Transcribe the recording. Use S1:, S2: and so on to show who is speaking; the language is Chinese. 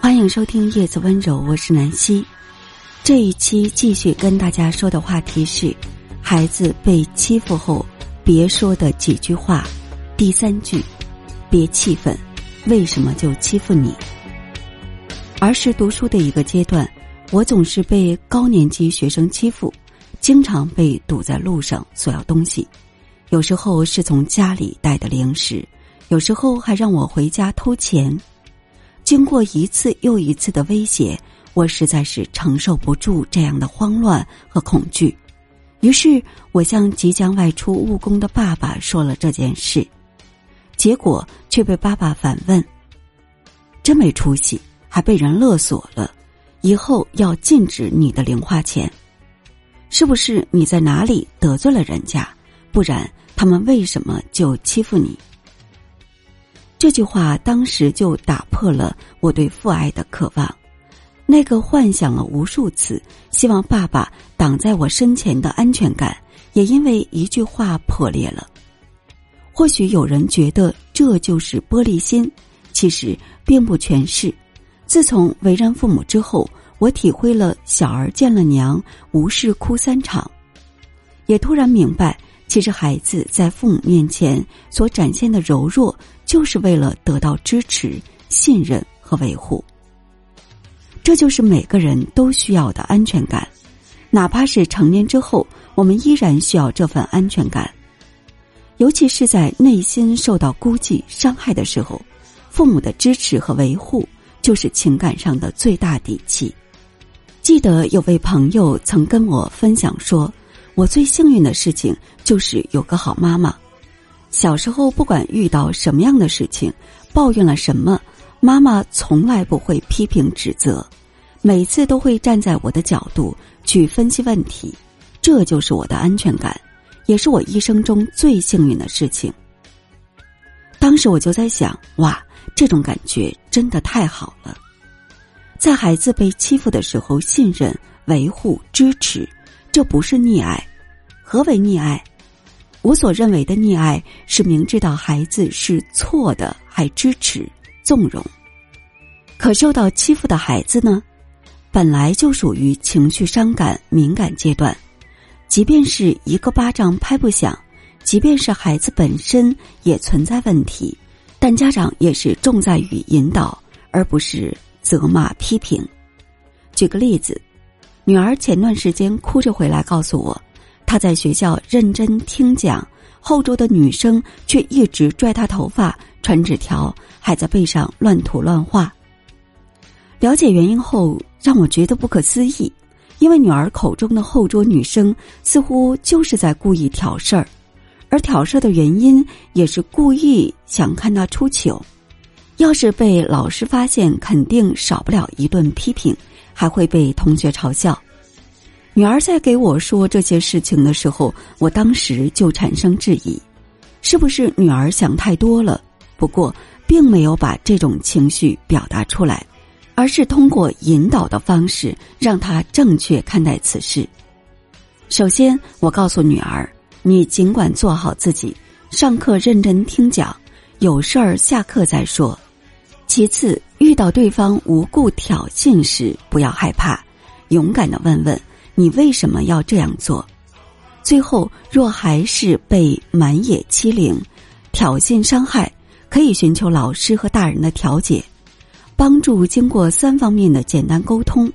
S1: 欢迎收听《叶子温柔》，我是南希。这一期继续跟大家说的话题是：孩子被欺负后别说的几句话。第三句，别气愤，为什么就欺负你？儿时读书的一个阶段，我总是被高年级学生欺负，经常被堵在路上索要东西，有时候是从家里带的零食，有时候还让我回家偷钱。经过一次又一次的威胁，我实在是承受不住这样的慌乱和恐惧，于是我向即将外出务工的爸爸说了这件事，结果却被爸爸反问：“真没出息，还被人勒索了，以后要禁止你的零花钱，是不是你在哪里得罪了人家？不然他们为什么就欺负你？”这句话当时就打破了我对父爱的渴望，那个幻想了无数次希望爸爸挡在我身前的安全感，也因为一句话破裂了。或许有人觉得这就是玻璃心，其实并不全是。自从为人父母之后，我体会了“小儿见了娘，无事哭三场”，也突然明白。其实，孩子在父母面前所展现的柔弱，就是为了得到支持、信任和维护。这就是每个人都需要的安全感，哪怕是成年之后，我们依然需要这份安全感。尤其是在内心受到孤寂、伤害的时候，父母的支持和维护，就是情感上的最大底气。记得有位朋友曾跟我分享说。我最幸运的事情就是有个好妈妈。小时候，不管遇到什么样的事情，抱怨了什么，妈妈从来不会批评指责，每次都会站在我的角度去分析问题。这就是我的安全感，也是我一生中最幸运的事情。当时我就在想，哇，这种感觉真的太好了。在孩子被欺负的时候，信任、维护、支持。这不是溺爱，何为溺爱？我所认为的溺爱是明知道孩子是错的还支持纵容。可受到欺负的孩子呢，本来就属于情绪伤感敏感阶段，即便是一个巴掌拍不响，即便是孩子本身也存在问题，但家长也是重在于引导，而不是责骂批评。举个例子。女儿前段时间哭着回来告诉我，她在学校认真听讲，后桌的女生却一直拽她头发、传纸条，还在背上乱涂乱画。了解原因后，让我觉得不可思议，因为女儿口中的后桌女生似乎就是在故意挑事儿，而挑事儿的原因也是故意想看她出糗。要是被老师发现，肯定少不了一顿批评。还会被同学嘲笑。女儿在给我说这些事情的时候，我当时就产生质疑：是不是女儿想太多了？不过，并没有把这种情绪表达出来，而是通过引导的方式让她正确看待此事。首先，我告诉女儿：“你尽管做好自己，上课认真听讲，有事儿下课再说。”其次，遇到对方无故挑衅时，不要害怕，勇敢的问问你为什么要这样做。最后，若还是被满野欺凌、挑衅伤害，可以寻求老师和大人的调解，帮助经过三方面的简单沟通，